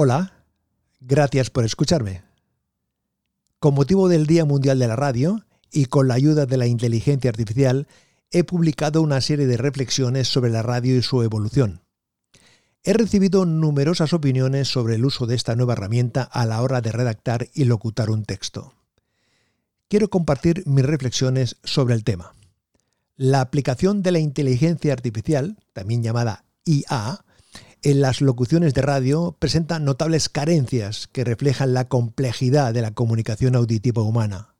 Hola, gracias por escucharme. Con motivo del Día Mundial de la Radio y con la ayuda de la inteligencia artificial, he publicado una serie de reflexiones sobre la radio y su evolución. He recibido numerosas opiniones sobre el uso de esta nueva herramienta a la hora de redactar y locutar un texto. Quiero compartir mis reflexiones sobre el tema. La aplicación de la inteligencia artificial, también llamada IA, en las locuciones de radio presenta notables carencias que reflejan la complejidad de la comunicación auditiva humana.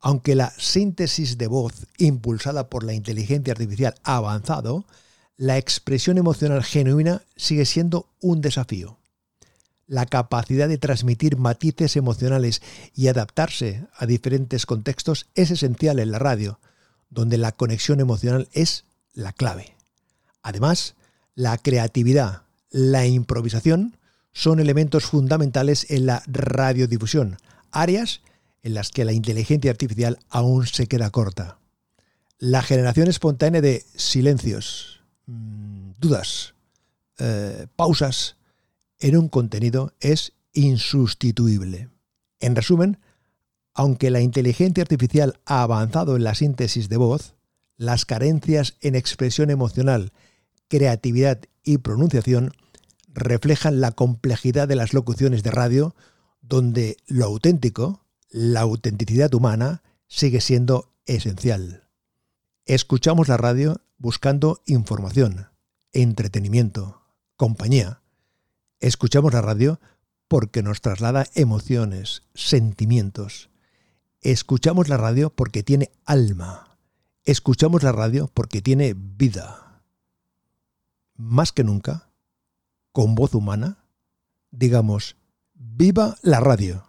Aunque la síntesis de voz impulsada por la inteligencia artificial ha avanzado, la expresión emocional genuina sigue siendo un desafío. La capacidad de transmitir matices emocionales y adaptarse a diferentes contextos es esencial en la radio, donde la conexión emocional es la clave. Además, la creatividad, la improvisación son elementos fundamentales en la radiodifusión, áreas en las que la inteligencia artificial aún se queda corta. La generación espontánea de silencios, mm, dudas, eh, pausas en un contenido es insustituible. En resumen, aunque la inteligencia artificial ha avanzado en la síntesis de voz, las carencias en expresión emocional creatividad y pronunciación reflejan la complejidad de las locuciones de radio, donde lo auténtico, la autenticidad humana, sigue siendo esencial. Escuchamos la radio buscando información, entretenimiento, compañía. Escuchamos la radio porque nos traslada emociones, sentimientos. Escuchamos la radio porque tiene alma. Escuchamos la radio porque tiene vida más que nunca, con voz humana, digamos, viva la radio.